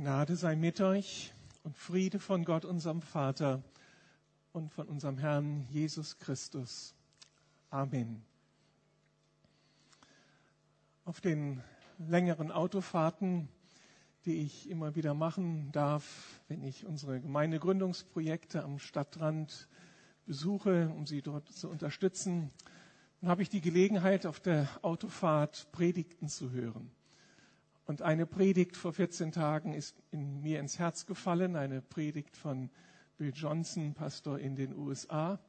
Gnade sei mit euch und Friede von Gott, unserem Vater und von unserem Herrn Jesus Christus. Amen. Auf den längeren Autofahrten, die ich immer wieder machen darf, wenn ich unsere Gemeindegründungsprojekte am Stadtrand besuche, um sie dort zu unterstützen, dann habe ich die Gelegenheit, auf der Autofahrt Predigten zu hören. Und eine Predigt vor 14 Tagen ist in mir ins Herz gefallen, eine Predigt von Bill Johnson, Pastor in den USA.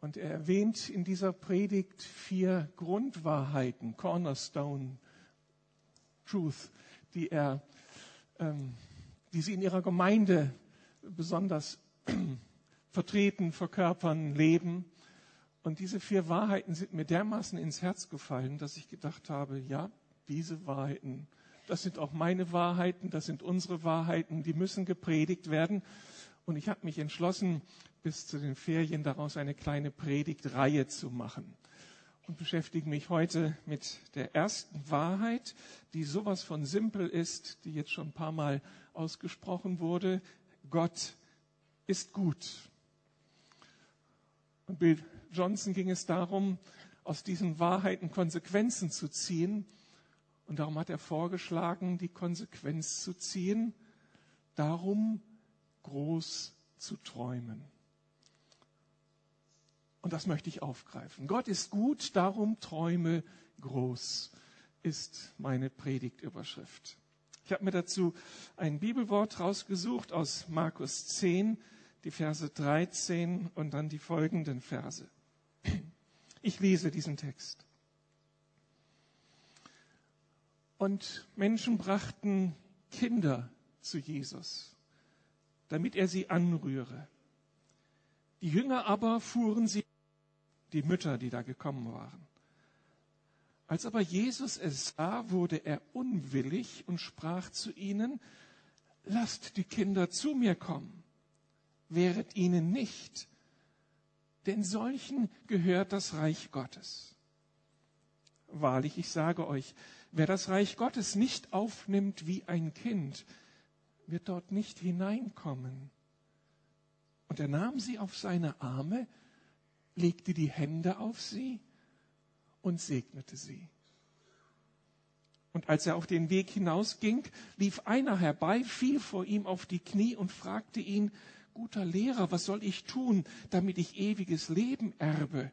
Und er erwähnt in dieser Predigt vier Grundwahrheiten, Cornerstone Truth, die er, ähm, die sie in ihrer Gemeinde besonders vertreten, verkörpern, leben. Und diese vier Wahrheiten sind mir dermaßen ins Herz gefallen, dass ich gedacht habe, ja, diese Wahrheiten, das sind auch meine Wahrheiten, das sind unsere Wahrheiten, die müssen gepredigt werden. Und ich habe mich entschlossen, bis zu den Ferien daraus eine kleine Predigtreihe zu machen. Und beschäftige mich heute mit der ersten Wahrheit, die sowas von simpel ist, die jetzt schon ein paar Mal ausgesprochen wurde. Gott ist gut. Und Bill Johnson ging es darum, aus diesen Wahrheiten Konsequenzen zu ziehen und darum hat er vorgeschlagen, die Konsequenz zu ziehen, darum groß zu träumen. Und das möchte ich aufgreifen. Gott ist gut, darum träume groß, ist meine Predigtüberschrift. Ich habe mir dazu ein Bibelwort rausgesucht aus Markus 10, die Verse 13 und dann die folgenden Verse. Ich lese diesen Text. Und Menschen brachten Kinder zu Jesus, damit er sie anrühre. Die Jünger aber fuhren sie, die Mütter, die da gekommen waren. Als aber Jesus es sah, wurde er unwillig und sprach zu ihnen, lasst die Kinder zu mir kommen, wehret ihnen nicht, denn solchen gehört das Reich Gottes. Wahrlich, ich sage euch, Wer das Reich Gottes nicht aufnimmt wie ein Kind, wird dort nicht hineinkommen. Und er nahm sie auf seine Arme, legte die Hände auf sie und segnete sie. Und als er auf den Weg hinausging, lief einer herbei, fiel vor ihm auf die Knie und fragte ihn, guter Lehrer, was soll ich tun, damit ich ewiges Leben erbe?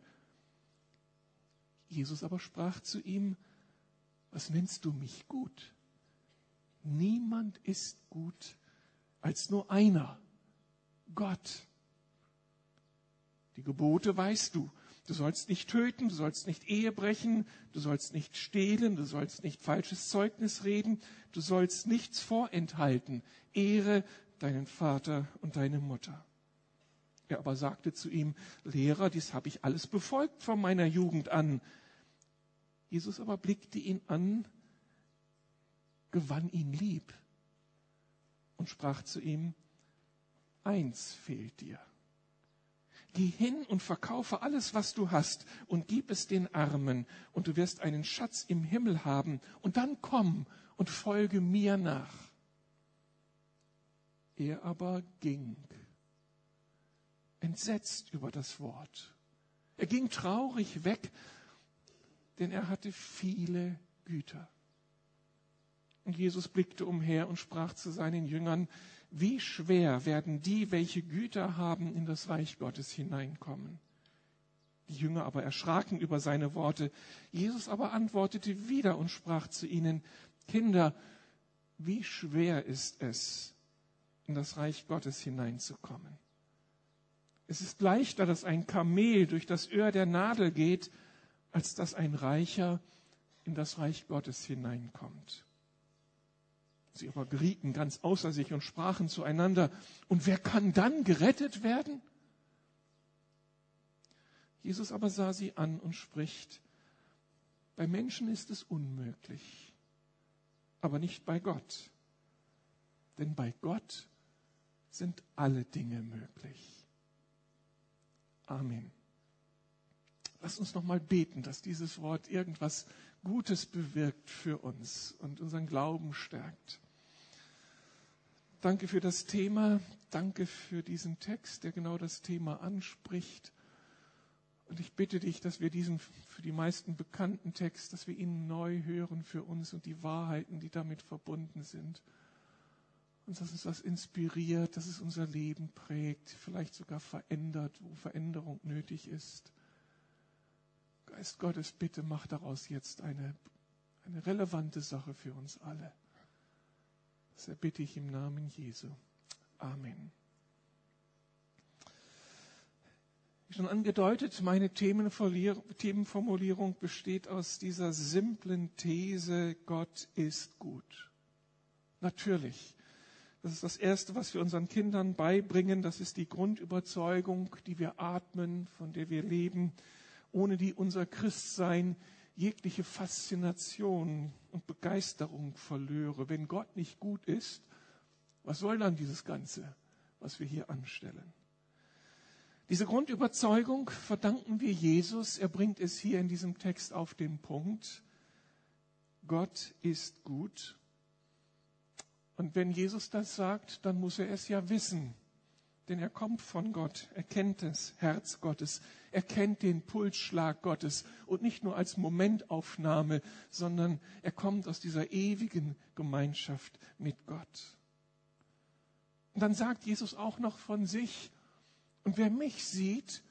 Jesus aber sprach zu ihm, was nennst du mich gut? Niemand ist gut als nur einer, Gott. Die Gebote weißt du. Du sollst nicht töten, du sollst nicht Ehe brechen, du sollst nicht stehlen, du sollst nicht falsches Zeugnis reden, du sollst nichts vorenthalten. Ehre deinen Vater und deine Mutter. Er aber sagte zu ihm, Lehrer, dies habe ich alles befolgt von meiner Jugend an. Jesus aber blickte ihn an, gewann ihn lieb und sprach zu ihm, eins fehlt dir. Geh hin und verkaufe alles, was du hast, und gib es den Armen, und du wirst einen Schatz im Himmel haben, und dann komm und folge mir nach. Er aber ging, entsetzt über das Wort. Er ging traurig weg, denn er hatte viele Güter. Und Jesus blickte umher und sprach zu seinen Jüngern, wie schwer werden die, welche Güter haben, in das Reich Gottes hineinkommen. Die Jünger aber erschraken über seine Worte. Jesus aber antwortete wieder und sprach zu ihnen, Kinder, wie schwer ist es, in das Reich Gottes hineinzukommen. Es ist leichter, dass ein Kamel durch das Öhr der Nadel geht, als dass ein Reicher in das Reich Gottes hineinkommt. Sie aber gerieten ganz außer sich und sprachen zueinander, und wer kann dann gerettet werden? Jesus aber sah sie an und spricht, bei Menschen ist es unmöglich, aber nicht bei Gott. Denn bei Gott sind alle Dinge möglich. Amen. Lass uns noch mal beten, dass dieses Wort irgendwas Gutes bewirkt für uns und unseren Glauben stärkt. Danke für das Thema. Danke für diesen Text, der genau das Thema anspricht. Und ich bitte dich, dass wir diesen für die meisten bekannten Text, dass wir ihn neu hören für uns und die Wahrheiten, die damit verbunden sind. Und dass uns das inspiriert, dass es unser Leben prägt, vielleicht sogar verändert, wo Veränderung nötig ist. Geist Gottes, bitte mach daraus jetzt eine, eine relevante Sache für uns alle. Das erbitte ich im Namen Jesu. Amen. Wie schon angedeutet, meine Themenformulierung besteht aus dieser simplen These, Gott ist gut. Natürlich. Das ist das Erste, was wir unseren Kindern beibringen. Das ist die Grundüberzeugung, die wir atmen, von der wir leben, ohne die unser Christsein jegliche Faszination und Begeisterung verlöre. Wenn Gott nicht gut ist, was soll dann dieses Ganze, was wir hier anstellen? Diese Grundüberzeugung verdanken wir Jesus. Er bringt es hier in diesem Text auf den Punkt. Gott ist gut. Und wenn Jesus das sagt, dann muss er es ja wissen. Denn er kommt von Gott, er kennt das Herz Gottes, er kennt den Pulsschlag Gottes und nicht nur als Momentaufnahme, sondern er kommt aus dieser ewigen Gemeinschaft mit Gott. Und dann sagt Jesus auch noch von sich, und wer mich sieht,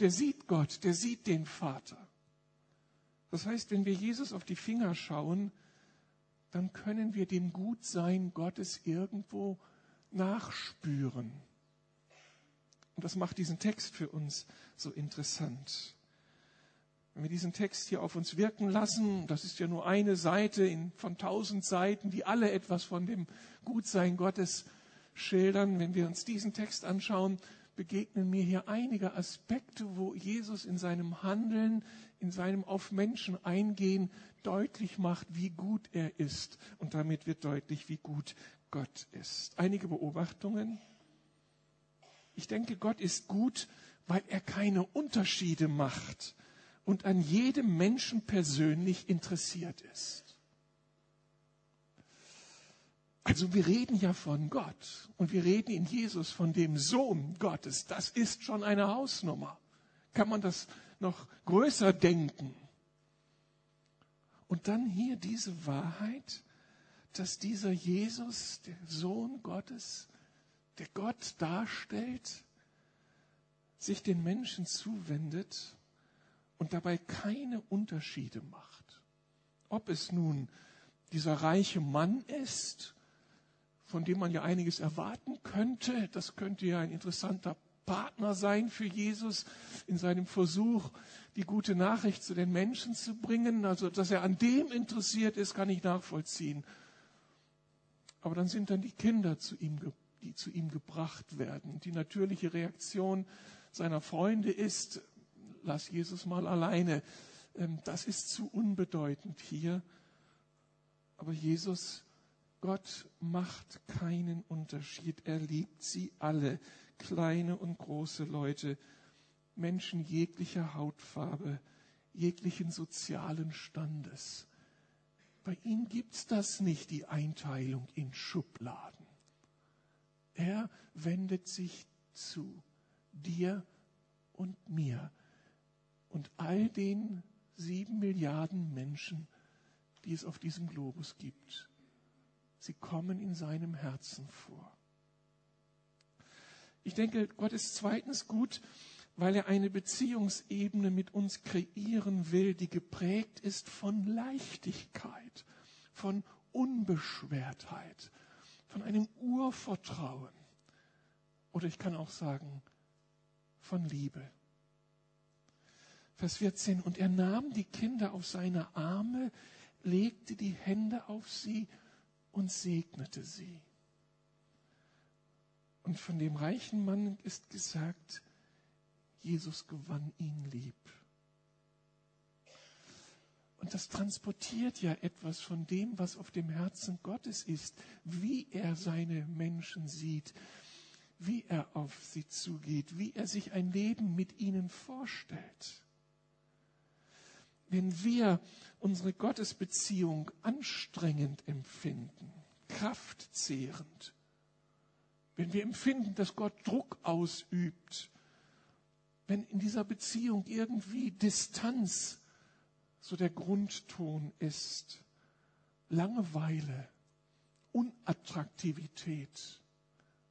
der sieht Gott, der sieht den Vater. Das heißt, wenn wir Jesus auf die Finger schauen, dann können wir dem Gutsein Gottes irgendwo nachspüren. Und das macht diesen Text für uns so interessant. Wenn wir diesen Text hier auf uns wirken lassen, das ist ja nur eine Seite von tausend Seiten, die alle etwas von dem Gutsein Gottes schildern. Wenn wir uns diesen Text anschauen, begegnen mir hier einige Aspekte, wo Jesus in seinem Handeln, in seinem auf Menschen eingehen, deutlich macht, wie gut er ist. Und damit wird deutlich, wie gut Gott ist. Einige Beobachtungen. Ich denke, Gott ist gut, weil er keine Unterschiede macht und an jedem Menschen persönlich interessiert ist. Also wir reden ja von Gott und wir reden in Jesus von dem Sohn Gottes. Das ist schon eine Hausnummer. Kann man das noch größer denken? Und dann hier diese Wahrheit, dass dieser Jesus, der Sohn Gottes, der Gott darstellt, sich den Menschen zuwendet und dabei keine Unterschiede macht. Ob es nun dieser reiche Mann ist von dem man ja einiges erwarten könnte. Das könnte ja ein interessanter Partner sein für Jesus in seinem Versuch, die gute Nachricht zu den Menschen zu bringen. Also, dass er an dem interessiert ist, kann ich nachvollziehen. Aber dann sind dann die Kinder zu ihm, die zu ihm gebracht werden. Die natürliche Reaktion seiner Freunde ist, lass Jesus mal alleine. Ähm, das ist zu unbedeutend hier. Aber Jesus Gott macht keinen Unterschied. Er liebt sie alle, kleine und große Leute, Menschen jeglicher Hautfarbe, jeglichen sozialen Standes. Bei ihm gibt's das nicht, die Einteilung in Schubladen. Er wendet sich zu dir und mir und all den sieben Milliarden Menschen, die es auf diesem Globus gibt. Sie kommen in seinem Herzen vor. Ich denke, Gott ist zweitens gut, weil er eine Beziehungsebene mit uns kreieren will, die geprägt ist von Leichtigkeit, von Unbeschwertheit, von einem Urvertrauen. Oder ich kann auch sagen, von Liebe. Vers 14. Und er nahm die Kinder auf seine Arme, legte die Hände auf sie und segnete sie. Und von dem reichen Mann ist gesagt, Jesus gewann ihn lieb. Und das transportiert ja etwas von dem, was auf dem Herzen Gottes ist, wie er seine Menschen sieht, wie er auf sie zugeht, wie er sich ein Leben mit ihnen vorstellt. Wenn wir unsere Gottesbeziehung anstrengend empfinden, kraftzehrend, wenn wir empfinden, dass Gott Druck ausübt, wenn in dieser Beziehung irgendwie Distanz so der Grundton ist, Langeweile, Unattraktivität.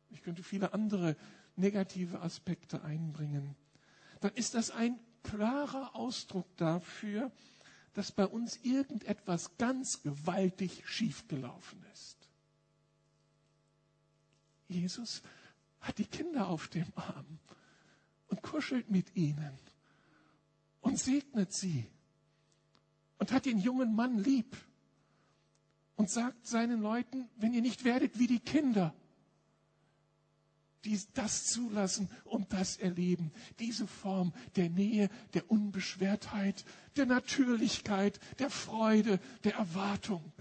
Ich könnte viele andere negative Aspekte einbringen. Dann ist das ein klarer Ausdruck dafür, dass bei uns irgendetwas ganz gewaltig schiefgelaufen ist. Jesus hat die Kinder auf dem Arm und kuschelt mit ihnen und segnet sie und hat den jungen Mann lieb und sagt seinen Leuten, wenn ihr nicht werdet wie die Kinder, die das zulassen und das erleben, diese Form der Nähe, der Unbeschwertheit, der Natürlichkeit, der Freude, der Erwartung.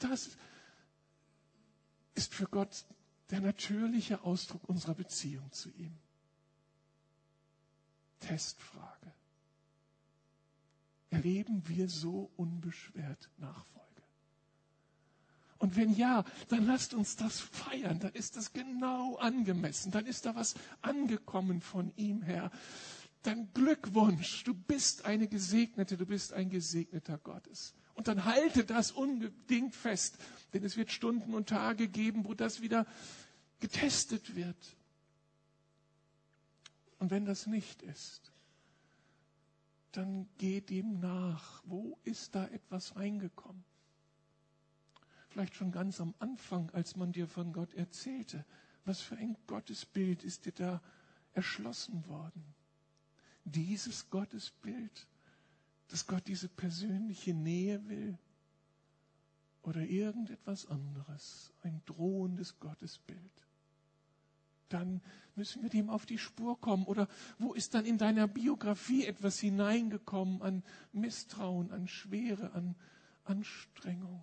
Das ist für Gott der natürliche Ausdruck unserer Beziehung zu ihm. Testfrage. Erleben wir so unbeschwert Nachfolge? Und wenn ja, dann lasst uns das feiern. Dann ist das genau angemessen. Dann ist da was angekommen von ihm her. Dann Glückwunsch. Du bist eine Gesegnete. Du bist ein Gesegneter Gottes. Und dann halte das unbedingt fest. Denn es wird Stunden und Tage geben, wo das wieder getestet wird. Und wenn das nicht ist, dann geh dem nach. Wo ist da etwas reingekommen? Vielleicht schon ganz am Anfang, als man dir von Gott erzählte. Was für ein Gottesbild ist dir da erschlossen worden? Dieses Gottesbild, dass Gott diese persönliche Nähe will? Oder irgendetwas anderes, ein drohendes Gottesbild? Dann müssen wir dem auf die Spur kommen. Oder wo ist dann in deiner Biografie etwas hineingekommen an Misstrauen, an Schwere, an Anstrengung?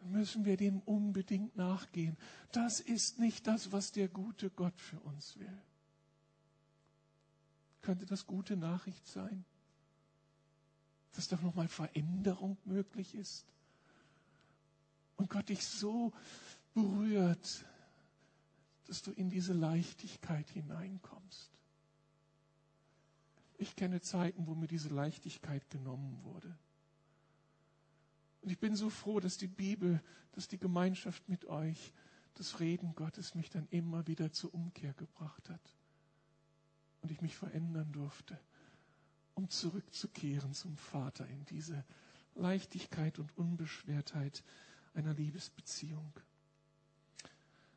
Dann müssen wir dem unbedingt nachgehen. Das ist nicht das, was der gute Gott für uns will. Könnte das gute Nachricht sein? Dass da nochmal Veränderung möglich ist? Und Gott dich so berührt, dass du in diese Leichtigkeit hineinkommst. Ich kenne Zeiten, wo mir diese Leichtigkeit genommen wurde. Und ich bin so froh, dass die Bibel, dass die Gemeinschaft mit euch, das Reden Gottes mich dann immer wieder zur Umkehr gebracht hat. Und ich mich verändern durfte, um zurückzukehren zum Vater in diese Leichtigkeit und Unbeschwertheit einer Liebesbeziehung.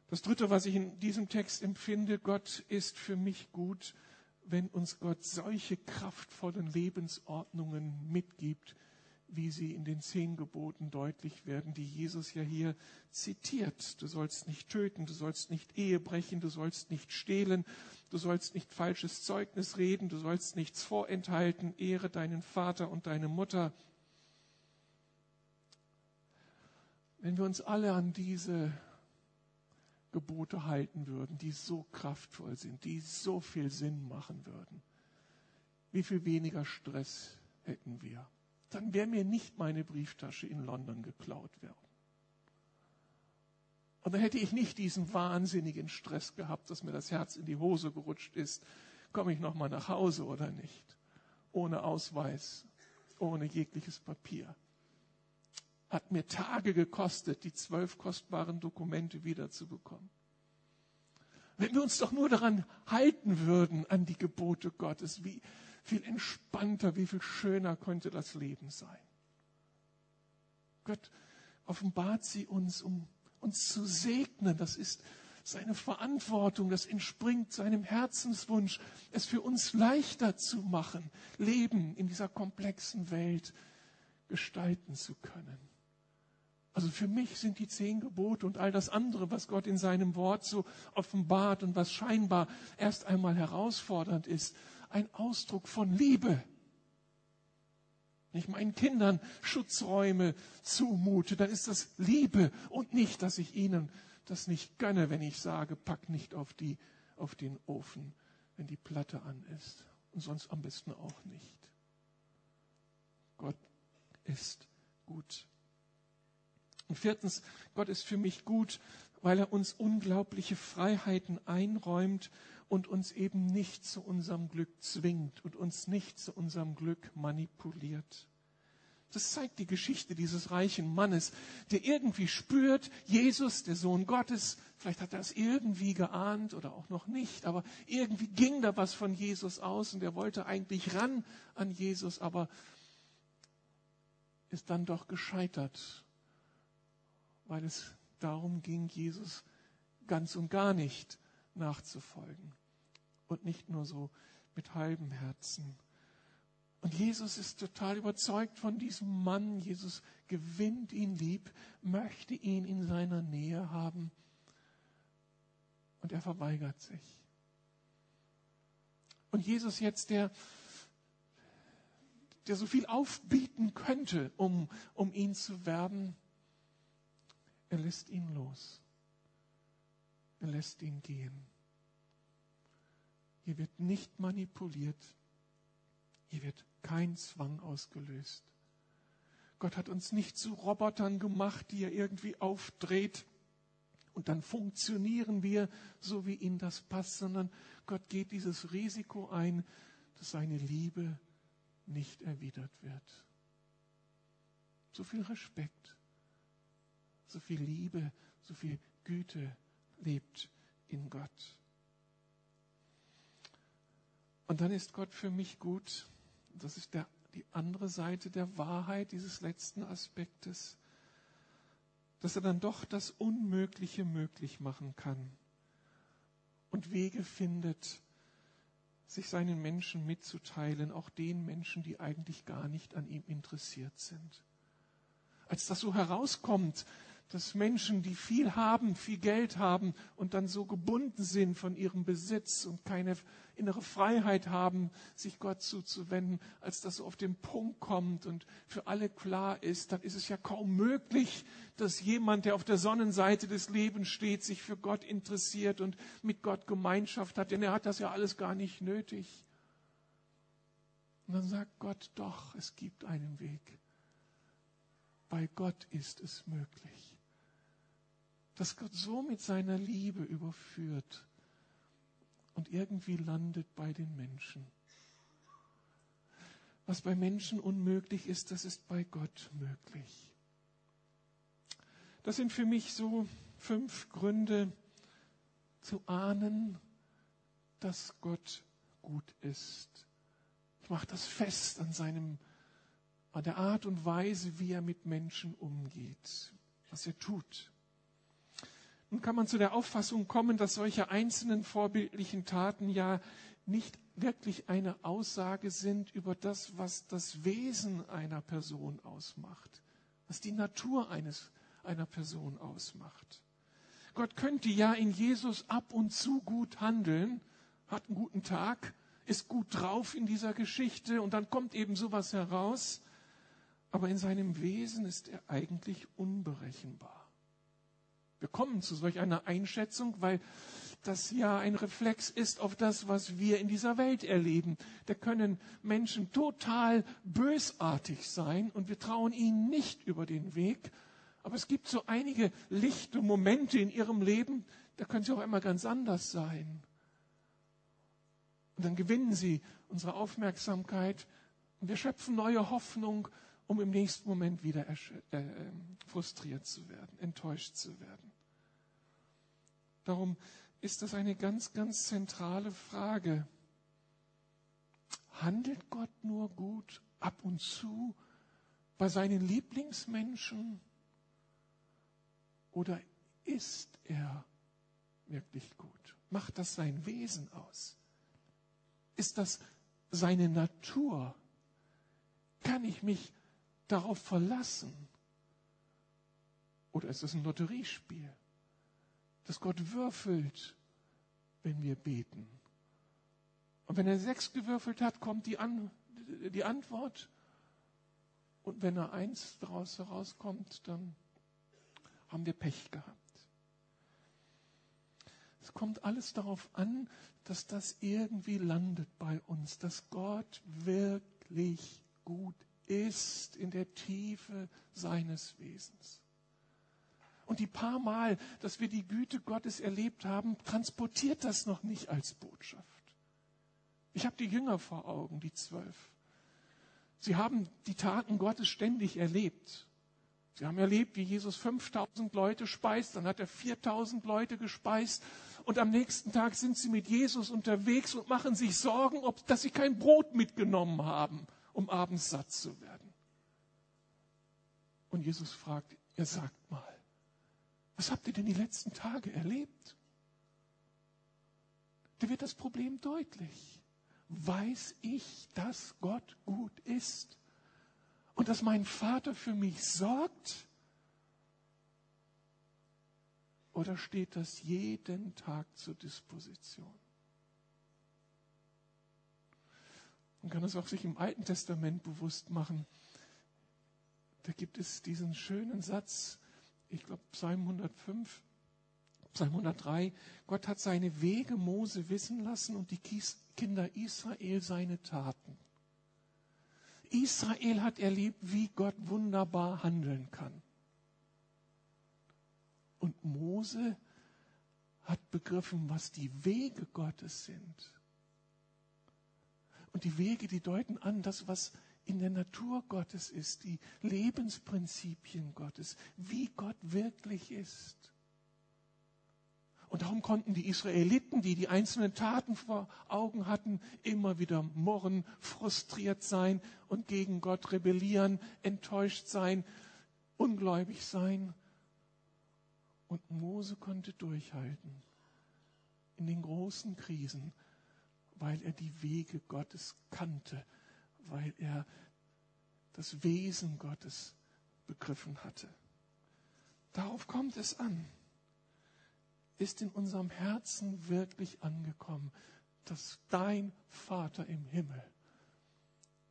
Das Dritte, was ich in diesem Text empfinde, Gott ist für mich gut, wenn uns Gott solche kraftvollen Lebensordnungen mitgibt, wie sie in den zehn Geboten deutlich werden, die Jesus ja hier zitiert. Du sollst nicht töten, du sollst nicht Ehe brechen, du sollst nicht stehlen, du sollst nicht falsches Zeugnis reden, du sollst nichts vorenthalten, ehre deinen Vater und deine Mutter. Wenn wir uns alle an diese Gebote halten würden, die so kraftvoll sind, die so viel Sinn machen würden, wie viel weniger Stress hätten wir? Dann wäre mir nicht meine Brieftasche in London geklaut worden. Und dann hätte ich nicht diesen wahnsinnigen Stress gehabt, dass mir das Herz in die Hose gerutscht ist. Komme ich nochmal nach Hause oder nicht? Ohne Ausweis, ohne jegliches Papier hat mir Tage gekostet, die zwölf kostbaren Dokumente wiederzubekommen. Wenn wir uns doch nur daran halten würden, an die Gebote Gottes, wie viel entspannter, wie viel schöner könnte das Leben sein. Gott offenbart sie uns, um uns zu segnen. Das ist seine Verantwortung, das entspringt seinem Herzenswunsch, es für uns leichter zu machen, Leben in dieser komplexen Welt gestalten zu können. Also für mich sind die zehn Gebote und all das andere, was Gott in seinem Wort so offenbart und was scheinbar erst einmal herausfordernd ist, ein Ausdruck von Liebe. Wenn ich meinen Kindern Schutzräume zumute, dann ist das Liebe und nicht, dass ich ihnen das nicht gönne, wenn ich sage, pack nicht auf, die, auf den Ofen, wenn die Platte an ist. Und sonst am besten auch nicht. Gott ist gut. Und viertens, Gott ist für mich gut, weil er uns unglaubliche Freiheiten einräumt und uns eben nicht zu unserem Glück zwingt und uns nicht zu unserem Glück manipuliert. Das zeigt die Geschichte dieses reichen Mannes, der irgendwie spürt, Jesus, der Sohn Gottes, vielleicht hat er es irgendwie geahnt oder auch noch nicht, aber irgendwie ging da was von Jesus aus und er wollte eigentlich ran an Jesus, aber ist dann doch gescheitert, weil es darum ging, Jesus ganz und gar nicht nachzufolgen und nicht nur so mit halbem Herzen. Und Jesus ist total überzeugt von diesem Mann. Jesus gewinnt ihn lieb, möchte ihn in seiner Nähe haben. Und er verweigert sich. Und Jesus jetzt, der, der so viel aufbieten könnte, um, um ihn zu werben, er lässt ihn los. Er lässt ihn gehen. Hier wird nicht manipuliert. Hier wird kein Zwang ausgelöst. Gott hat uns nicht zu Robotern gemacht, die er irgendwie aufdreht und dann funktionieren wir so, wie ihm das passt, sondern Gott geht dieses Risiko ein, dass seine Liebe nicht erwidert wird. So viel Respekt, so viel Liebe, so viel Güte lebt in Gott. Und dann ist Gott für mich gut, das ist der, die andere Seite der Wahrheit dieses letzten Aspektes, dass er dann doch das Unmögliche möglich machen kann und Wege findet, sich seinen Menschen mitzuteilen, auch den Menschen, die eigentlich gar nicht an ihm interessiert sind. Als das so herauskommt, dass Menschen, die viel haben, viel Geld haben und dann so gebunden sind von ihrem Besitz und keine innere Freiheit haben, sich Gott zuzuwenden, als das so auf den Punkt kommt und für alle klar ist, dann ist es ja kaum möglich, dass jemand, der auf der Sonnenseite des Lebens steht, sich für Gott interessiert und mit Gott Gemeinschaft hat, denn er hat das ja alles gar nicht nötig. Und dann sagt Gott doch, es gibt einen Weg. Bei Gott ist es möglich dass Gott so mit seiner Liebe überführt und irgendwie landet bei den Menschen. Was bei Menschen unmöglich ist, das ist bei Gott möglich. Das sind für mich so fünf Gründe zu ahnen, dass Gott gut ist. Ich mache das fest an seinem, an der Art und Weise, wie er mit Menschen umgeht, was er tut. Nun kann man zu der Auffassung kommen, dass solche einzelnen vorbildlichen Taten ja nicht wirklich eine Aussage sind über das, was das Wesen einer Person ausmacht, was die Natur eines, einer Person ausmacht. Gott könnte ja in Jesus ab und zu gut handeln, hat einen guten Tag, ist gut drauf in dieser Geschichte und dann kommt eben sowas heraus, aber in seinem Wesen ist er eigentlich unberechenbar. Wir kommen zu solch einer Einschätzung, weil das ja ein Reflex ist auf das, was wir in dieser Welt erleben. Da können Menschen total bösartig sein und wir trauen ihnen nicht über den Weg. Aber es gibt so einige lichte Momente in ihrem Leben, da können sie auch einmal ganz anders sein. Und dann gewinnen sie unsere Aufmerksamkeit und wir schöpfen neue Hoffnung, um im nächsten Moment wieder äh, frustriert zu werden, enttäuscht zu werden. Darum ist das eine ganz, ganz zentrale Frage. Handelt Gott nur gut ab und zu bei seinen Lieblingsmenschen? Oder ist er wirklich gut? Macht das sein Wesen aus? Ist das seine Natur? Kann ich mich darauf verlassen? Oder ist es ein Lotteriespiel? dass Gott würfelt, wenn wir beten. Und wenn er sechs gewürfelt hat, kommt die, An die Antwort. Und wenn er eins daraus herauskommt, dann haben wir Pech gehabt. Es kommt alles darauf an, dass das irgendwie landet bei uns, dass Gott wirklich gut ist in der Tiefe seines Wesens. Und die paar Mal, dass wir die Güte Gottes erlebt haben, transportiert das noch nicht als Botschaft. Ich habe die Jünger vor Augen, die zwölf. Sie haben die Taten Gottes ständig erlebt. Sie haben erlebt, wie Jesus 5000 Leute speist, dann hat er 4000 Leute gespeist und am nächsten Tag sind sie mit Jesus unterwegs und machen sich Sorgen, ob, dass sie kein Brot mitgenommen haben, um abends satt zu werden. Und Jesus fragt, ihr sagt mal, was habt ihr denn die letzten Tage erlebt? Da wird das Problem deutlich. Weiß ich, dass Gott gut ist und dass mein Vater für mich sorgt? Oder steht das jeden Tag zur Disposition? Man kann es auch sich im Alten Testament bewusst machen. Da gibt es diesen schönen Satz, ich glaube Psalm 105, Psalm 103, Gott hat seine Wege Mose wissen lassen und die Kinder Israel seine Taten. Israel hat erlebt, wie Gott wunderbar handeln kann. Und Mose hat begriffen, was die Wege Gottes sind. Und die Wege, die deuten an, das, was in der Natur Gottes ist, die Lebensprinzipien Gottes, wie Gott wirklich ist. Und darum konnten die Israeliten, die die einzelnen Taten vor Augen hatten, immer wieder murren, frustriert sein und gegen Gott rebellieren, enttäuscht sein, ungläubig sein. Und Mose konnte durchhalten in den großen Krisen, weil er die Wege Gottes kannte, weil er das Wesen Gottes begriffen hatte. Darauf kommt es an. Ist in unserem Herzen wirklich angekommen, dass dein Vater im Himmel,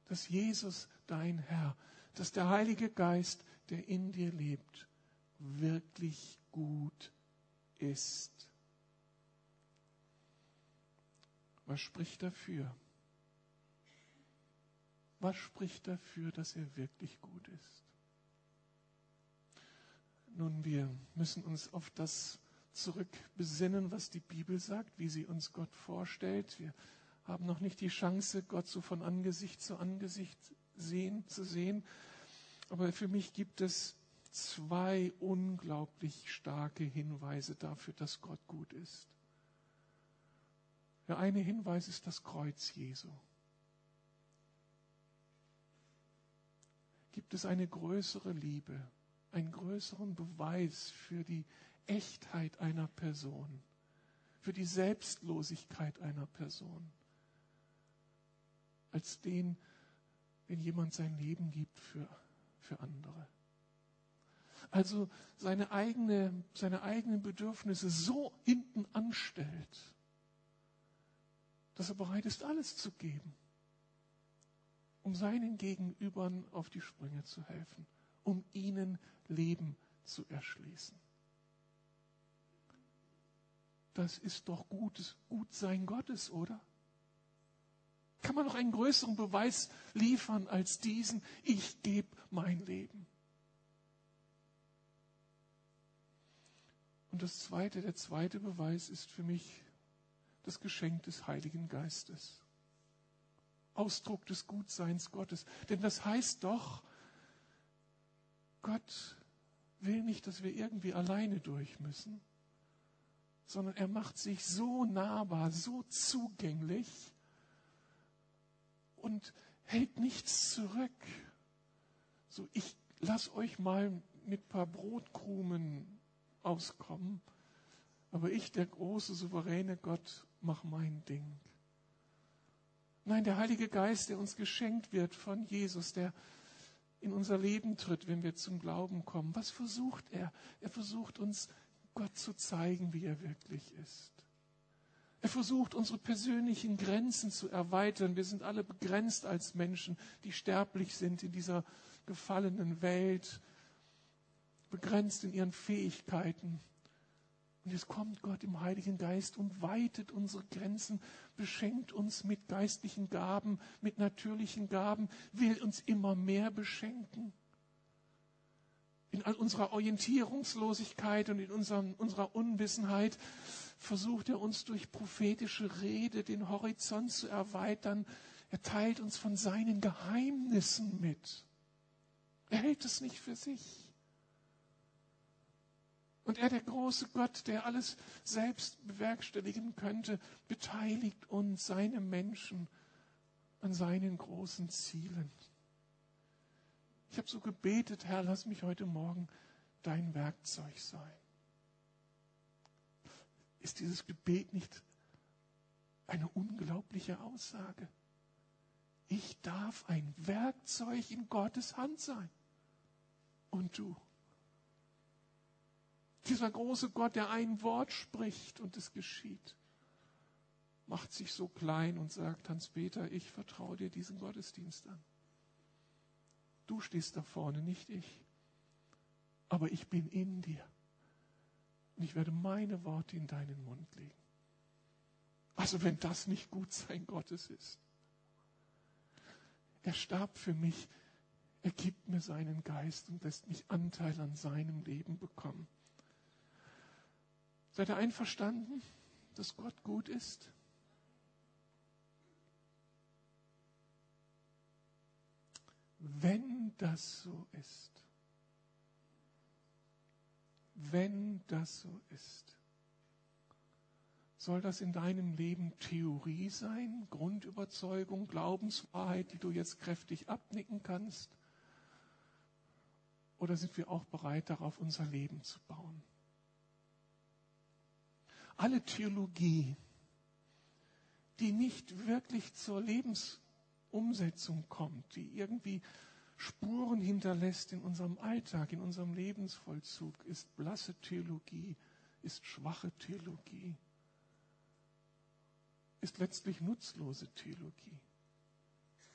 dass Jesus dein Herr, dass der Heilige Geist, der in dir lebt, wirklich gut ist. Was spricht dafür? Was spricht dafür, dass er wirklich gut ist? Nun, wir müssen uns auf das zurückbesinnen, was die Bibel sagt, wie sie uns Gott vorstellt. Wir haben noch nicht die Chance, Gott so von Angesicht zu Angesicht sehen, zu sehen. Aber für mich gibt es zwei unglaublich starke Hinweise dafür, dass Gott gut ist. Der eine Hinweis ist das Kreuz Jesu. Gibt es eine größere Liebe, einen größeren Beweis für die Echtheit einer Person, für die Selbstlosigkeit einer Person, als den, wenn jemand sein Leben gibt für, für andere? also seine, eigene, seine eigenen Bedürfnisse so hinten anstellt, dass er bereit ist, alles zu geben, um seinen Gegenübern auf die Sprünge zu helfen, um ihnen Leben zu erschließen. Das ist doch gutes Gutsein Gottes, oder? Kann man noch einen größeren Beweis liefern als diesen? Ich gebe mein Leben. Und das zweite, der zweite Beweis ist für mich das Geschenk des Heiligen Geistes. Ausdruck des Gutseins Gottes. Denn das heißt doch, Gott will nicht, dass wir irgendwie alleine durch müssen, sondern er macht sich so nahbar, so zugänglich und hält nichts zurück. So, ich lass euch mal mit ein paar Brotkrumen auskommen. Aber ich, der große, souveräne Gott, mach mein Ding. Nein, der Heilige Geist, der uns geschenkt wird von Jesus, der in unser Leben tritt, wenn wir zum Glauben kommen. Was versucht er? Er versucht uns Gott zu zeigen, wie er wirklich ist. Er versucht unsere persönlichen Grenzen zu erweitern. Wir sind alle begrenzt als Menschen, die sterblich sind in dieser gefallenen Welt begrenzt in ihren Fähigkeiten. Und jetzt kommt Gott im Heiligen Geist und weitet unsere Grenzen, beschenkt uns mit geistlichen Gaben, mit natürlichen Gaben, will uns immer mehr beschenken. In all unserer Orientierungslosigkeit und in unserem, unserer Unwissenheit versucht er uns durch prophetische Rede den Horizont zu erweitern. Er teilt uns von seinen Geheimnissen mit. Er hält es nicht für sich. Und er, der große Gott, der alles selbst bewerkstelligen könnte, beteiligt uns, seine Menschen, an seinen großen Zielen. Ich habe so gebetet, Herr, lass mich heute Morgen dein Werkzeug sein. Ist dieses Gebet nicht eine unglaubliche Aussage? Ich darf ein Werkzeug in Gottes Hand sein. Und du. Dieser große Gott, der ein Wort spricht und es geschieht, macht sich so klein und sagt, Hans-Peter, ich vertraue dir diesen Gottesdienst an. Du stehst da vorne, nicht ich. Aber ich bin in dir. Und ich werde meine Worte in deinen Mund legen. Also wenn das nicht gut sein Gottes ist. Er starb für mich. Er gibt mir seinen Geist und lässt mich Anteil an seinem Leben bekommen. Seid ihr einverstanden, dass Gott gut ist? Wenn das so ist, wenn das so ist, soll das in deinem Leben Theorie sein, Grundüberzeugung, Glaubenswahrheit, die du jetzt kräftig abnicken kannst? Oder sind wir auch bereit, darauf unser Leben zu bauen? Alle Theologie, die nicht wirklich zur Lebens Umsetzung kommt, die irgendwie Spuren hinterlässt in unserem Alltag, in unserem Lebensvollzug, ist blasse Theologie, ist schwache Theologie, ist letztlich nutzlose Theologie.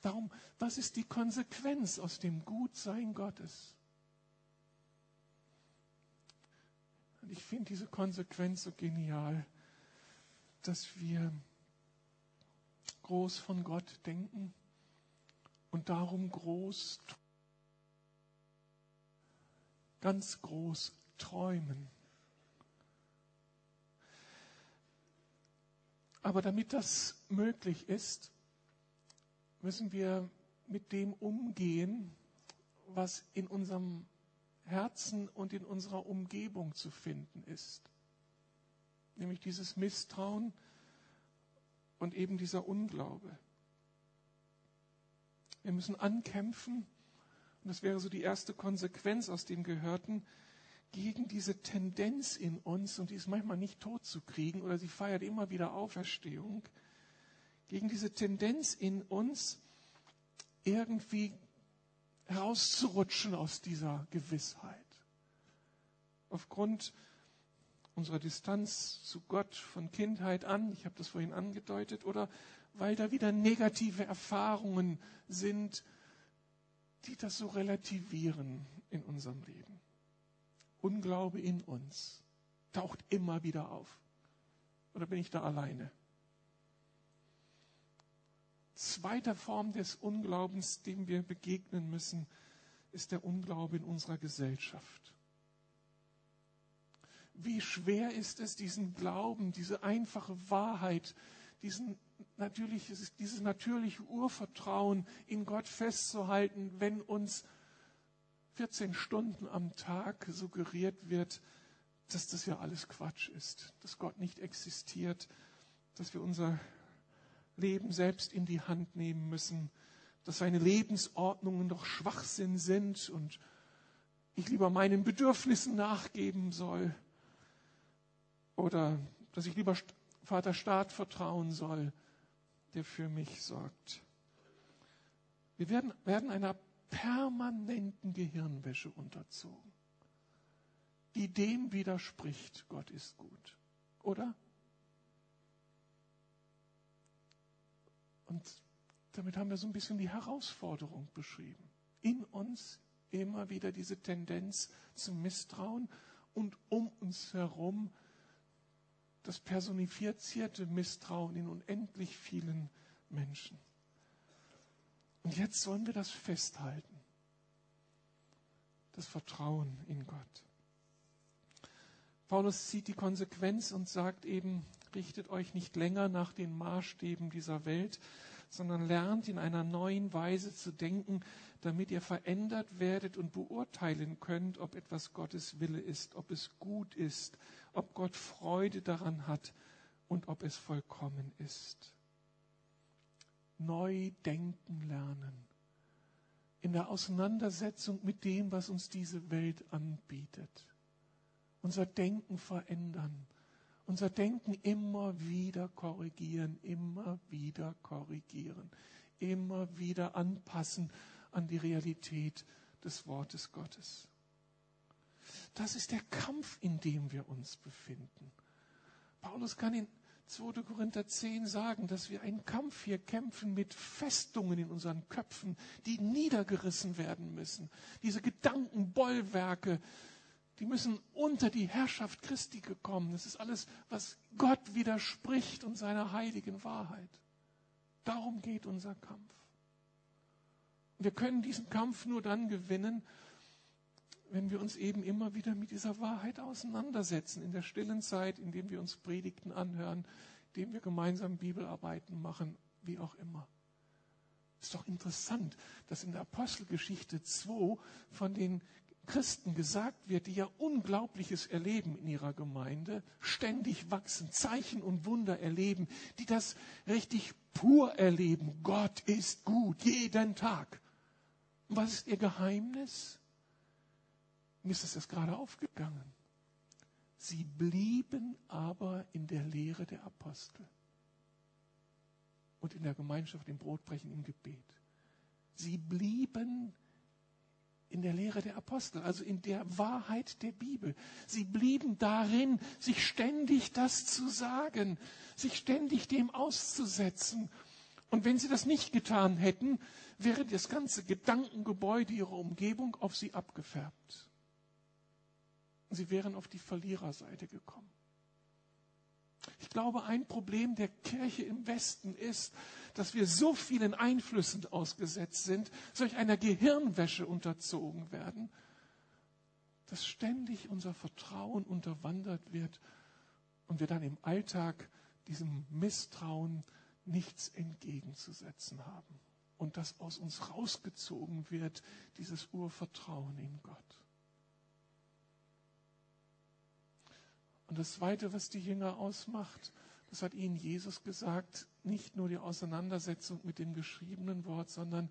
Darum, was ist die Konsequenz aus dem Gutsein Gottes? Und ich finde diese Konsequenz so genial, dass wir groß von Gott denken und darum groß, ganz groß träumen. Aber damit das möglich ist, müssen wir mit dem umgehen, was in unserem Herzen und in unserer Umgebung zu finden ist. Nämlich dieses Misstrauen und eben dieser Unglaube. Wir müssen ankämpfen, und das wäre so die erste Konsequenz aus dem Gehörten, gegen diese Tendenz in uns, und die ist manchmal nicht tot zu kriegen, oder sie feiert immer wieder Auferstehung, gegen diese Tendenz in uns, irgendwie herauszurutschen aus dieser Gewissheit. Aufgrund unserer Distanz zu Gott von Kindheit an, ich habe das vorhin angedeutet, oder weil da wieder negative Erfahrungen sind, die das so relativieren in unserem Leben. Unglaube in uns taucht immer wieder auf. Oder bin ich da alleine? Zweite Form des Unglaubens, dem wir begegnen müssen, ist der Unglaube in unserer Gesellschaft. Wie schwer ist es, diesen Glauben, diese einfache Wahrheit, diesen natürlich, dieses natürliche Urvertrauen in Gott festzuhalten, wenn uns 14 Stunden am Tag suggeriert wird, dass das ja alles Quatsch ist, dass Gott nicht existiert, dass wir unser Leben selbst in die Hand nehmen müssen, dass seine Lebensordnungen doch Schwachsinn sind und ich lieber meinen Bedürfnissen nachgeben soll oder dass ich lieber Vater Staat vertrauen soll, der für mich sorgt. Wir werden, werden einer permanenten Gehirnwäsche unterzogen, die dem widerspricht, Gott ist gut. Oder? Und damit haben wir so ein bisschen die Herausforderung beschrieben. In uns immer wieder diese Tendenz zum Misstrauen und um uns herum das personifizierte Misstrauen in unendlich vielen Menschen. Und jetzt sollen wir das festhalten. das Vertrauen in Gott. Paulus zieht die Konsequenz und sagt eben, richtet euch nicht länger nach den Maßstäben dieser Welt, sondern lernt in einer neuen Weise zu denken, damit ihr verändert werdet und beurteilen könnt, ob etwas Gottes Wille ist, ob es gut ist, ob Gott Freude daran hat und ob es vollkommen ist. Neu denken lernen. In der Auseinandersetzung mit dem, was uns diese Welt anbietet. Unser Denken verändern unser Denken immer wieder korrigieren, immer wieder korrigieren, immer wieder anpassen an die Realität des Wortes Gottes. Das ist der Kampf, in dem wir uns befinden. Paulus kann in 2. Korinther 10 sagen, dass wir einen Kampf hier kämpfen mit Festungen in unseren Köpfen, die niedergerissen werden müssen. Diese Gedankenbollwerke, die müssen unter die Herrschaft Christi gekommen. Das ist alles, was Gott widerspricht und seiner heiligen Wahrheit. Darum geht unser Kampf. wir können diesen Kampf nur dann gewinnen, wenn wir uns eben immer wieder mit dieser Wahrheit auseinandersetzen, in der stillen Zeit, indem wir uns Predigten anhören, indem wir gemeinsam Bibelarbeiten machen, wie auch immer. Ist doch interessant, dass in der Apostelgeschichte 2 von den Christen gesagt wird, die ja Unglaubliches erleben in ihrer Gemeinde, ständig wachsen, Zeichen und Wunder erleben, die das richtig pur erleben. Gott ist gut, jeden Tag. Und was ist ihr Geheimnis? Mir ist es gerade aufgegangen. Sie blieben aber in der Lehre der Apostel und in der Gemeinschaft, im Brotbrechen, im Gebet. Sie blieben in der Lehre der Apostel, also in der Wahrheit der Bibel. Sie blieben darin, sich ständig das zu sagen, sich ständig dem auszusetzen. Und wenn sie das nicht getan hätten, wäre das ganze Gedankengebäude ihrer Umgebung auf sie abgefärbt. Sie wären auf die Verliererseite gekommen. Ich glaube, ein Problem der Kirche im Westen ist, dass wir so vielen Einflüssen ausgesetzt sind, solch einer Gehirnwäsche unterzogen werden, dass ständig unser Vertrauen unterwandert wird und wir dann im Alltag diesem Misstrauen nichts entgegenzusetzen haben und dass aus uns rausgezogen wird, dieses Urvertrauen in Gott. Und das Zweite, was die Jünger ausmacht, das hat ihnen Jesus gesagt, nicht nur die Auseinandersetzung mit dem geschriebenen Wort, sondern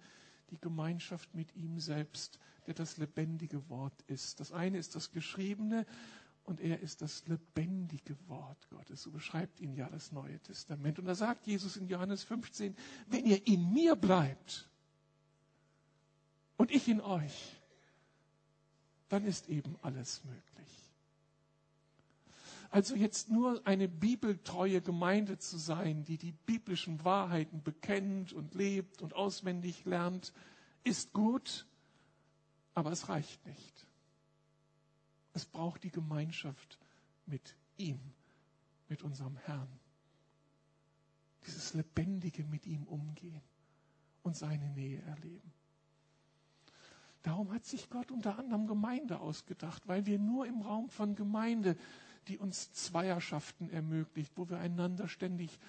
die Gemeinschaft mit ihm selbst, der das lebendige Wort ist. Das eine ist das Geschriebene und er ist das lebendige Wort Gottes. So beschreibt ihn ja das Neue Testament. Und da sagt Jesus in Johannes 15, wenn ihr in mir bleibt und ich in euch, dann ist eben alles möglich. Also jetzt nur eine bibeltreue Gemeinde zu sein, die die biblischen Wahrheiten bekennt und lebt und auswendig lernt, ist gut, aber es reicht nicht. Es braucht die Gemeinschaft mit ihm, mit unserem Herrn. Dieses lebendige mit ihm umgehen und seine Nähe erleben. Darum hat sich Gott unter anderem Gemeinde ausgedacht, weil wir nur im Raum von Gemeinde die uns Zweierschaften ermöglicht, wo wir einander ständig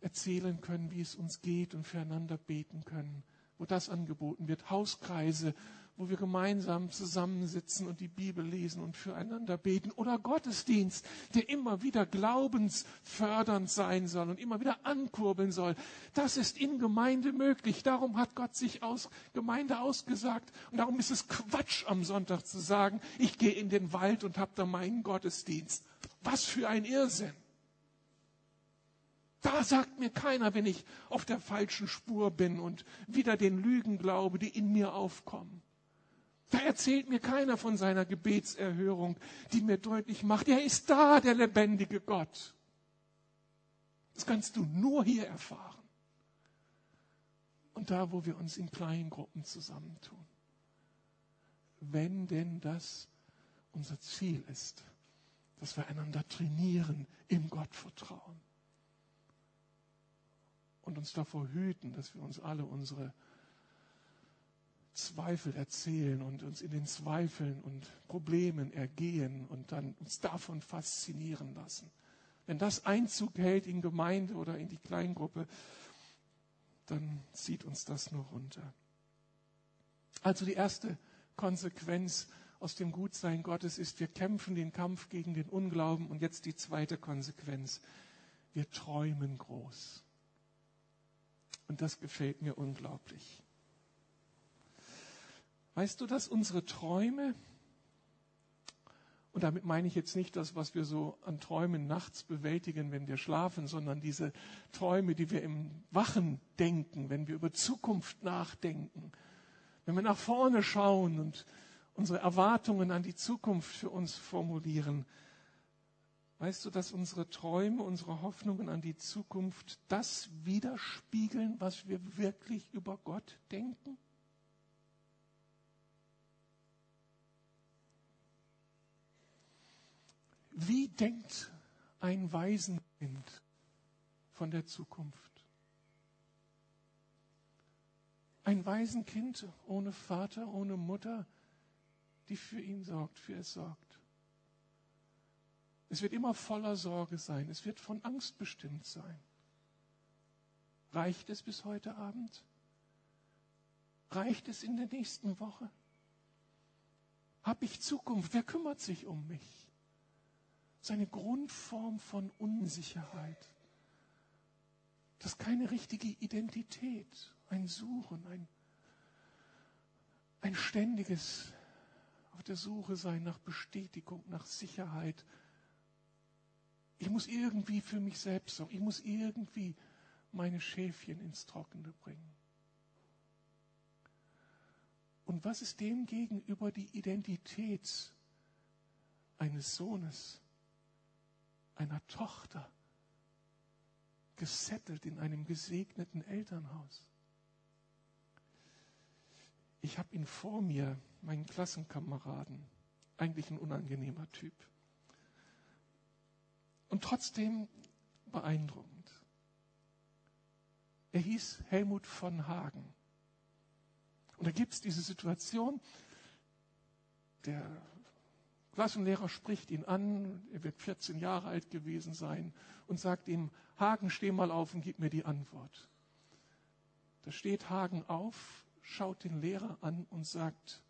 erzählen können, wie es uns geht und füreinander beten können, wo das angeboten wird. Hauskreise, wo wir gemeinsam zusammensitzen und die Bibel lesen und füreinander beten. Oder Gottesdienst, der immer wieder glaubensfördernd sein soll und immer wieder ankurbeln soll. Das ist in Gemeinde möglich. Darum hat Gott sich aus Gemeinde ausgesagt. Und darum ist es Quatsch am Sonntag zu sagen, ich gehe in den Wald und habe da meinen Gottesdienst. Was für ein Irrsinn. Da sagt mir keiner, wenn ich auf der falschen Spur bin und wieder den Lügen glaube, die in mir aufkommen. Da erzählt mir keiner von seiner Gebetserhörung, die mir deutlich macht, er ist da, der lebendige Gott. Das kannst du nur hier erfahren. Und da, wo wir uns in kleinen Gruppen zusammentun. Wenn denn das unser Ziel ist dass wir einander trainieren im Gottvertrauen. Und uns davor hüten, dass wir uns alle unsere Zweifel erzählen und uns in den Zweifeln und Problemen ergehen und dann uns davon faszinieren lassen. Wenn das Einzug hält in Gemeinde oder in die Kleingruppe, dann zieht uns das nur runter. Also die erste Konsequenz aus dem Gutsein Gottes ist, wir kämpfen den Kampf gegen den Unglauben. Und jetzt die zweite Konsequenz, wir träumen groß. Und das gefällt mir unglaublich. Weißt du, dass unsere Träume, und damit meine ich jetzt nicht das, was wir so an Träumen nachts bewältigen, wenn wir schlafen, sondern diese Träume, die wir im Wachen denken, wenn wir über Zukunft nachdenken, wenn wir nach vorne schauen und unsere Erwartungen an die Zukunft für uns formulieren. Weißt du, dass unsere Träume, unsere Hoffnungen an die Zukunft das widerspiegeln, was wir wirklich über Gott denken? Wie denkt ein Waisenkind von der Zukunft? Ein Waisenkind ohne Vater, ohne Mutter, die für ihn sorgt, für es sorgt. Es wird immer voller Sorge sein. Es wird von Angst bestimmt sein. Reicht es bis heute Abend? Reicht es in der nächsten Woche? Habe ich Zukunft? Wer kümmert sich um mich? Seine Grundform von Unsicherheit. Das ist keine richtige Identität ein Suchen, ein, ein ständiges auf der Suche sein nach Bestätigung, nach Sicherheit. Ich muss irgendwie für mich selbst sorgen. Ich muss irgendwie meine Schäfchen ins Trockene bringen. Und was ist dem gegenüber die Identität eines Sohnes, einer Tochter, gesettelt in einem gesegneten Elternhaus? ich habe ihn vor mir, meinen Klassenkameraden, eigentlich ein unangenehmer Typ. Und trotzdem beeindruckend. Er hieß Helmut von Hagen. Und da gibt es diese Situation, der Klassenlehrer spricht ihn an, er wird 14 Jahre alt gewesen sein und sagt ihm, Hagen, steh mal auf und gib mir die Antwort. Da steht Hagen auf, schaut den Lehrer an und sagt,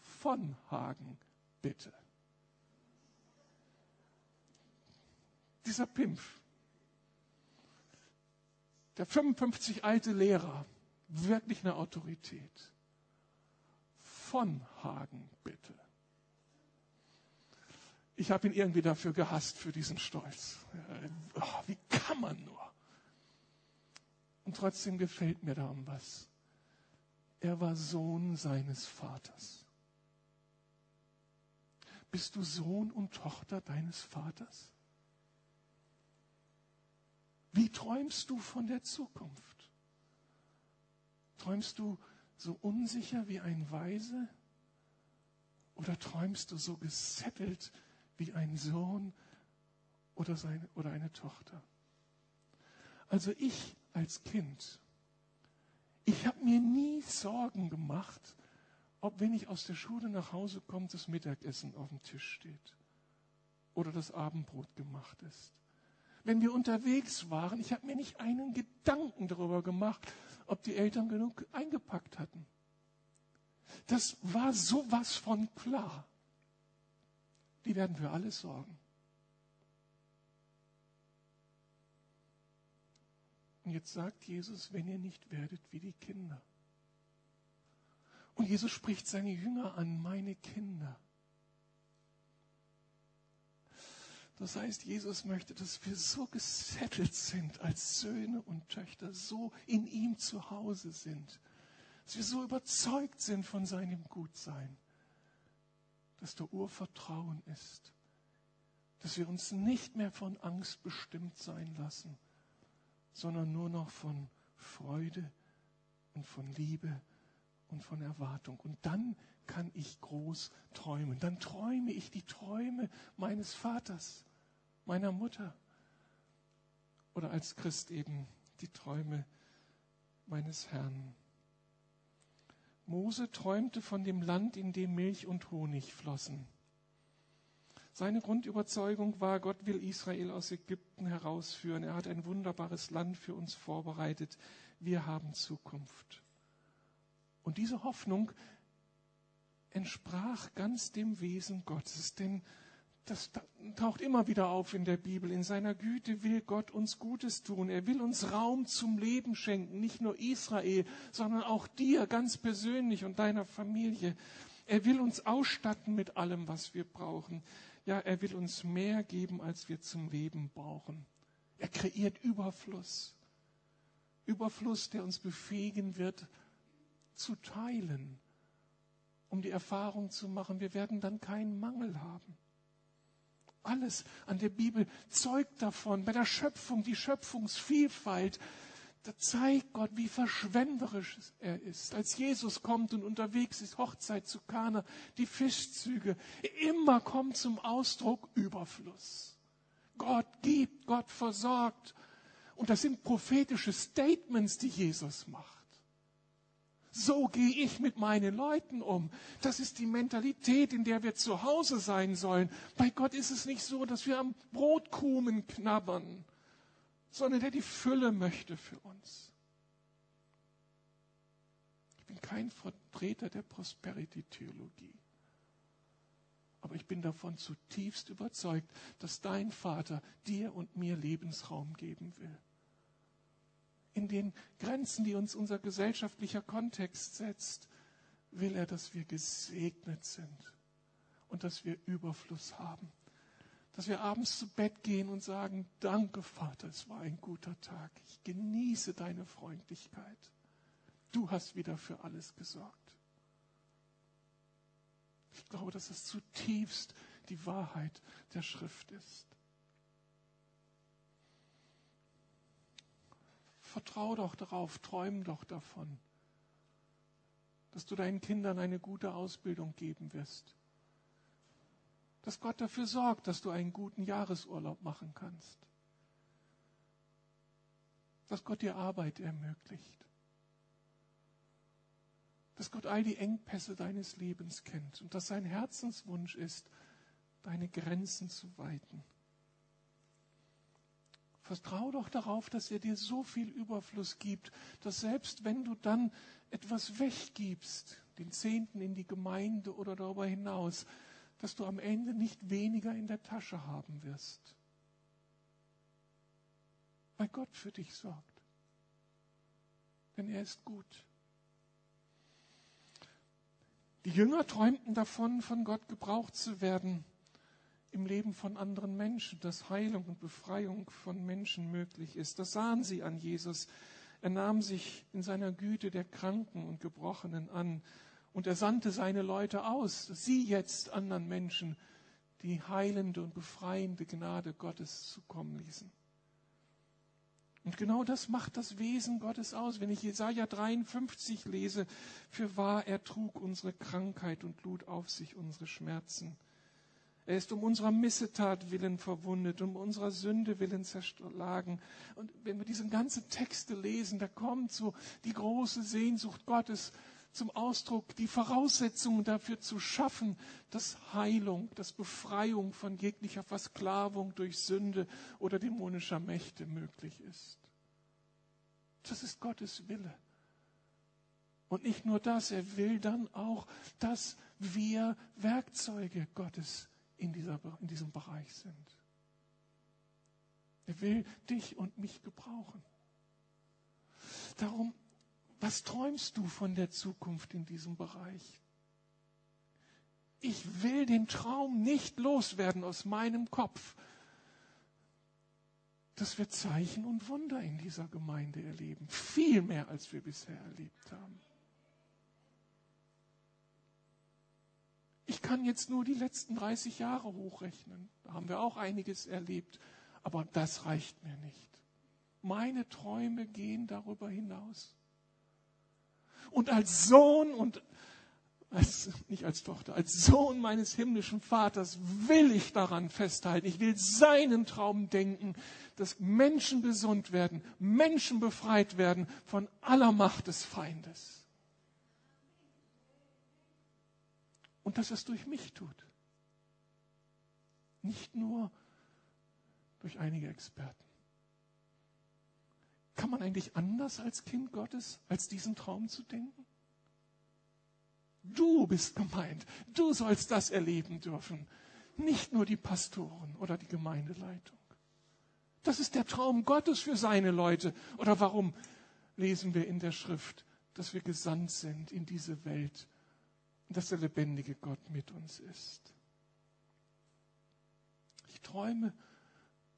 von Hagen bitte. Dieser Pimpf, der 55 alte Lehrer, wirklich eine Autorität. Von Hagen bitte. Ich habe ihn irgendwie dafür gehasst, für diesen Stolz. Oh, wie kann man nur? Und trotzdem gefällt mir darum was. Er war Sohn seines Vaters. Bist du Sohn und Tochter deines Vaters? Wie träumst du von der Zukunft? Träumst du so unsicher wie ein Weise? Oder träumst du so gesettelt wie ein Sohn oder, seine, oder eine Tochter? Also ich als Kind ich habe mir nie Sorgen gemacht, ob wenn ich aus der Schule nach Hause komme, das Mittagessen auf dem Tisch steht oder das Abendbrot gemacht ist. Wenn wir unterwegs waren, ich habe mir nicht einen Gedanken darüber gemacht, ob die Eltern genug eingepackt hatten. Das war sowas von klar. Die werden für alles sorgen. Und jetzt sagt Jesus, wenn ihr nicht werdet wie die Kinder. Und Jesus spricht seine Jünger an, meine Kinder. Das heißt, Jesus möchte, dass wir so gesettelt sind als Söhne und Töchter, so in ihm zu Hause sind, dass wir so überzeugt sind von seinem Gutsein, dass da Urvertrauen ist, dass wir uns nicht mehr von Angst bestimmt sein lassen, sondern nur noch von Freude und von Liebe und von Erwartung. Und dann kann ich groß träumen. Dann träume ich die Träume meines Vaters, meiner Mutter. Oder als Christ eben die Träume meines Herrn. Mose träumte von dem Land, in dem Milch und Honig flossen. Seine Grundüberzeugung war, Gott will Israel aus Ägypten herausführen. Er hat ein wunderbares Land für uns vorbereitet. Wir haben Zukunft. Und diese Hoffnung entsprach ganz dem Wesen Gottes, denn das taucht immer wieder auf in der Bibel. In seiner Güte will Gott uns Gutes tun. Er will uns Raum zum Leben schenken. Nicht nur Israel, sondern auch dir ganz persönlich und deiner Familie. Er will uns ausstatten mit allem, was wir brauchen. Ja, er will uns mehr geben, als wir zum Leben brauchen. Er kreiert Überfluss. Überfluss, der uns befähigen wird, zu teilen, um die Erfahrung zu machen, wir werden dann keinen Mangel haben. Alles an der Bibel zeugt davon. Bei der Schöpfung, die Schöpfungsvielfalt, da zeigt Gott, wie verschwenderisch er ist. Als Jesus kommt und unterwegs ist, Hochzeit zu Kana, die Fischzüge, immer kommt zum Ausdruck Überfluss. Gott gibt, Gott versorgt. Und das sind prophetische Statements, die Jesus macht. So gehe ich mit meinen Leuten um. Das ist die Mentalität, in der wir zu Hause sein sollen. Bei Gott ist es nicht so, dass wir am Brotkrumen knabbern, sondern der die Fülle möchte für uns. Ich bin kein Vertreter der Prosperity-Theologie. Aber ich bin davon zutiefst überzeugt, dass dein Vater dir und mir Lebensraum geben will in den Grenzen, die uns unser gesellschaftlicher Kontext setzt, will er, dass wir gesegnet sind und dass wir Überfluss haben. Dass wir abends zu Bett gehen und sagen, danke Vater, es war ein guter Tag. Ich genieße deine Freundlichkeit. Du hast wieder für alles gesorgt. Ich glaube, dass es zutiefst die Wahrheit der Schrift ist. Vertrau doch darauf, träum doch davon, dass du deinen Kindern eine gute Ausbildung geben wirst. Dass Gott dafür sorgt, dass du einen guten Jahresurlaub machen kannst. Dass Gott dir Arbeit ermöglicht. Dass Gott all die Engpässe deines Lebens kennt und dass sein Herzenswunsch ist, deine Grenzen zu weiten. Vertrau doch darauf, dass er dir so viel Überfluss gibt, dass selbst wenn du dann etwas weggibst, den Zehnten in die Gemeinde oder darüber hinaus, dass du am Ende nicht weniger in der Tasche haben wirst. Weil Gott für dich sorgt. Denn er ist gut. Die Jünger träumten davon, von Gott gebraucht zu werden im Leben von anderen Menschen, dass Heilung und Befreiung von Menschen möglich ist. Das sahen sie an Jesus. Er nahm sich in seiner Güte der Kranken und Gebrochenen an und er sandte seine Leute aus, sie jetzt anderen Menschen die heilende und befreiende Gnade Gottes zukommen ließen. Und genau das macht das Wesen Gottes aus. Wenn ich Jesaja 53 lese, für wahr er trug unsere Krankheit und lud auf sich unsere Schmerzen. Er ist um unserer Missetat willen verwundet, um unserer Sünde willen zerschlagen. Und wenn wir diese ganzen Texte lesen, da kommt so die große Sehnsucht Gottes zum Ausdruck, die Voraussetzungen dafür zu schaffen, dass Heilung, dass Befreiung von jeglicher Versklavung durch Sünde oder dämonischer Mächte möglich ist. Das ist Gottes Wille. Und nicht nur das, er will dann auch, dass wir Werkzeuge Gottes sind in, dieser, in diesem Bereich sind. Er will dich und mich gebrauchen. Darum, was träumst du von der Zukunft in diesem Bereich? Ich will den Traum nicht loswerden aus meinem Kopf, dass wir Zeichen und Wunder in dieser Gemeinde erleben. Viel mehr, als wir bisher erlebt haben. Ich kann jetzt nur die letzten 30 Jahre hochrechnen. Da haben wir auch einiges erlebt. Aber das reicht mir nicht. Meine Träume gehen darüber hinaus. Und als Sohn und als, nicht als Tochter, als Sohn meines himmlischen Vaters will ich daran festhalten. Ich will seinen Traum denken, dass Menschen gesund werden, Menschen befreit werden von aller Macht des Feindes. Und dass es durch mich tut. Nicht nur durch einige Experten. Kann man eigentlich anders als Kind Gottes, als diesen Traum zu denken? Du bist gemeint. Du sollst das erleben dürfen. Nicht nur die Pastoren oder die Gemeindeleitung. Das ist der Traum Gottes für seine Leute. Oder warum lesen wir in der Schrift, dass wir gesandt sind in diese Welt dass der lebendige Gott mit uns ist? Ich träume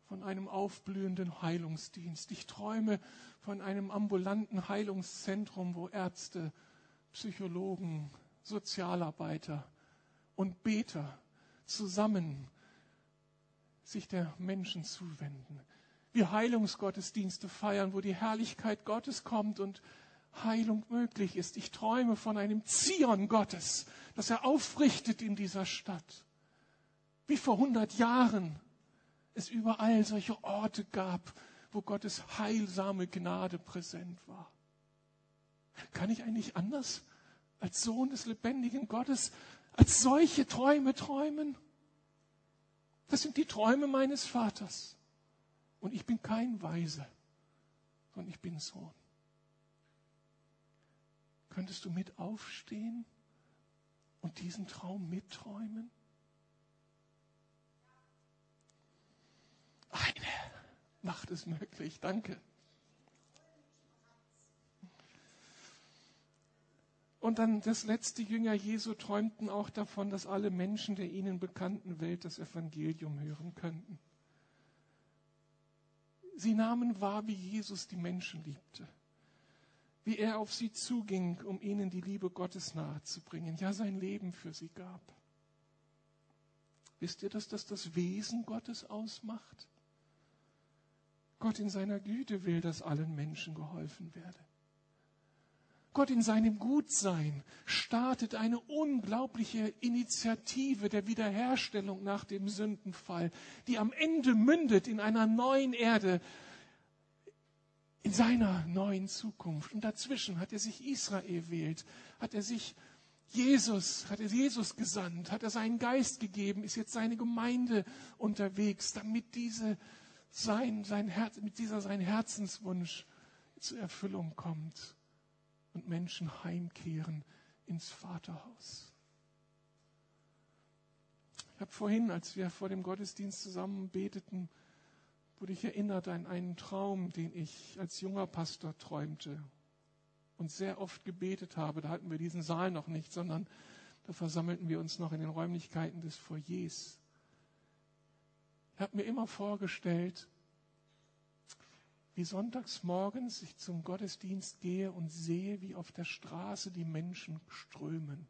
von einem aufblühenden Heilungsdienst. Ich träume von einem ambulanten Heilungszentrum, wo Ärzte, Psychologen, Sozialarbeiter und Beter zusammen sich der Menschen zuwenden. Wir Heilungsgottesdienste feiern, wo die Herrlichkeit Gottes kommt und Heilung möglich ist. Ich träume von einem Zion Gottes, das er aufrichtet in dieser Stadt. Wie vor hundert Jahren es überall solche Orte gab, wo Gottes heilsame Gnade präsent war. Kann ich eigentlich anders als Sohn des lebendigen Gottes als solche Träume träumen? Das sind die Träume meines Vaters. Und ich bin kein Weise, sondern ich bin Sohn. Könntest du mit aufstehen und diesen Traum mitträumen? Eine macht es möglich. Danke. Und dann das letzte Jünger Jesu träumten auch davon, dass alle Menschen der ihnen bekannten Welt das Evangelium hören könnten. Sie nahmen wahr, wie Jesus die Menschen liebte, wie er auf sie zuging, um ihnen die Liebe Gottes nahezubringen, ja sein Leben für sie gab. Wisst ihr, dass das das Wesen Gottes ausmacht? Gott in seiner Güte will, dass allen Menschen geholfen werde. Gott in seinem Gutsein startet eine unglaubliche Initiative der Wiederherstellung nach dem Sündenfall, die am Ende mündet in einer neuen Erde, seiner neuen Zukunft. Und dazwischen hat er sich Israel wählt, hat er sich Jesus, hat er Jesus gesandt, hat er seinen Geist gegeben, ist jetzt seine Gemeinde unterwegs, damit diese sein, sein Herz, mit dieser sein Herzenswunsch zur Erfüllung kommt und Menschen heimkehren ins Vaterhaus. Ich habe vorhin, als wir vor dem Gottesdienst zusammen beteten, wurde ich erinnert an einen Traum, den ich als junger Pastor träumte und sehr oft gebetet habe. Da hatten wir diesen Saal noch nicht, sondern da versammelten wir uns noch in den Räumlichkeiten des Foyers. Ich habe mir immer vorgestellt, wie sonntags morgens ich zum Gottesdienst gehe und sehe, wie auf der Straße die Menschen strömen,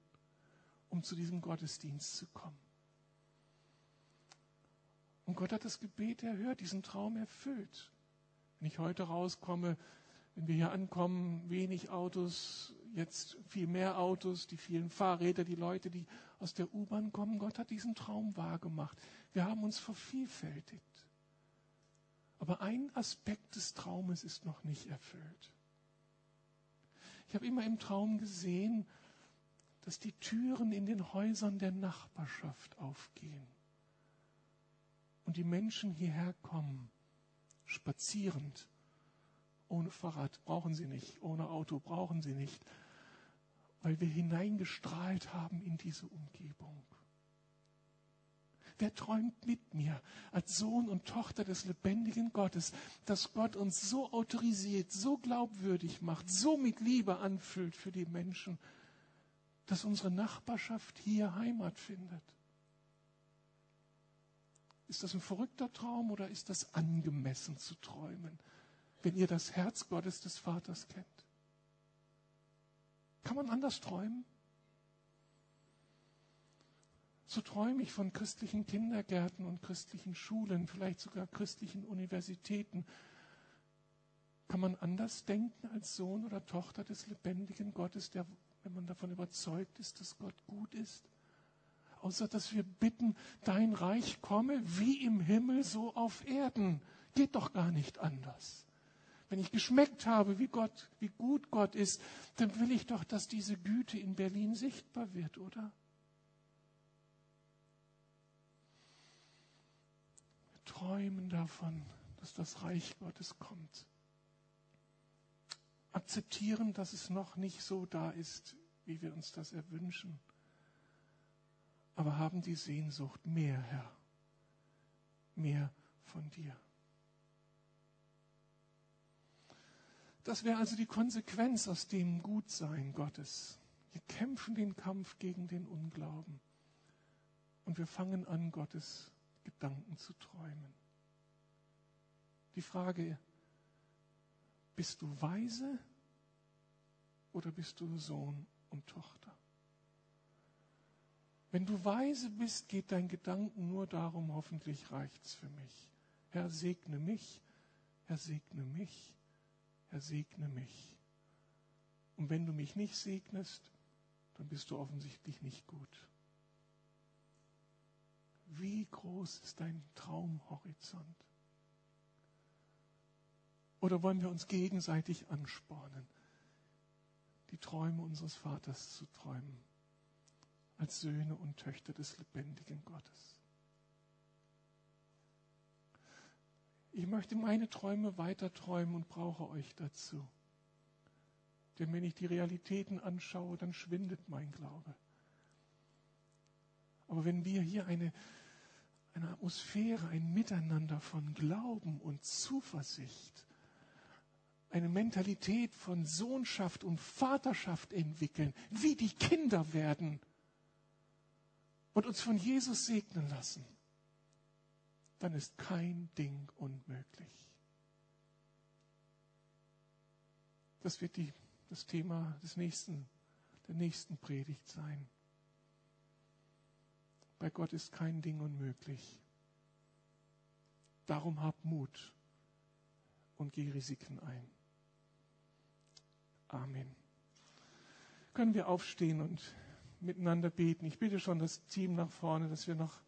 um zu diesem Gottesdienst zu kommen. Und Gott hat das Gebet erhört, diesen Traum erfüllt. Wenn ich heute rauskomme, wenn wir hier ankommen, wenig Autos, jetzt viel mehr Autos, die vielen Fahrräder, die Leute, die aus der U-Bahn kommen. Gott hat diesen Traum wahrgemacht. Wir haben uns vervielfältigt. Aber ein Aspekt des Traumes ist noch nicht erfüllt. Ich habe immer im Traum gesehen, dass die Türen in den Häusern der Nachbarschaft aufgehen und die Menschen hierher kommen, spazierend. Ohne Fahrrad brauchen sie nicht, ohne Auto brauchen sie nicht, weil wir hineingestrahlt haben in diese Umgebung. Wer träumt mit mir als Sohn und Tochter des lebendigen Gottes, dass Gott uns so autorisiert, so glaubwürdig macht, so mit Liebe anfüllt für die Menschen, dass unsere Nachbarschaft hier Heimat findet? Ist das ein verrückter Traum oder ist das angemessen zu träumen, wenn ihr das Herz Gottes des Vaters kennt? Kann man anders träumen? So träume ich von christlichen Kindergärten und christlichen Schulen, vielleicht sogar christlichen Universitäten. Kann man anders denken als Sohn oder Tochter des lebendigen Gottes, der, wenn man davon überzeugt ist, dass Gott gut ist? außer dass wir bitten, dein Reich komme wie im Himmel, so auf Erden. Geht doch gar nicht anders. Wenn ich geschmeckt habe, wie Gott, wie gut Gott ist, dann will ich doch, dass diese Güte in Berlin sichtbar wird, oder? Wir träumen davon, dass das Reich Gottes kommt. Akzeptieren, dass es noch nicht so da ist, wie wir uns das erwünschen aber haben die Sehnsucht mehr, Herr, mehr von dir. Das wäre also die Konsequenz aus dem Gutsein Gottes. Wir kämpfen den Kampf gegen den Unglauben und wir fangen an, Gottes Gedanken zu träumen. Die Frage, bist du weise oder bist du Sohn und Tochter? Wenn du weise bist, geht dein Gedanken nur darum, hoffentlich reicht's für mich. Herr, segne mich, Herr, segne mich, Herr, segne mich. Und wenn du mich nicht segnest, dann bist du offensichtlich nicht gut. Wie groß ist dein Traumhorizont? Oder wollen wir uns gegenseitig anspornen, die Träume unseres Vaters zu träumen, als Söhne und Töchter des lebendigen Gottes? Ich möchte meine Träume weiter träumen und brauche euch dazu. Denn wenn ich die Realitäten anschaue, dann schwindet mein Glaube. Aber wenn wir hier eine, eine Atmosphäre, ein Miteinander von Glauben und Zuversicht, eine Mentalität von Sohnschaft und Vaterschaft entwickeln, wie die Kinder werden und uns von Jesus segnen lassen, dann ist kein Ding unmöglich. Das wird die, das Thema des nächsten, der nächsten Predigt sein. Bei Gott ist kein Ding unmöglich. Darum hab Mut und geh Risiken ein. Amen. Können wir aufstehen und miteinander beten? Ich bitte schon das Team nach vorne, dass wir noch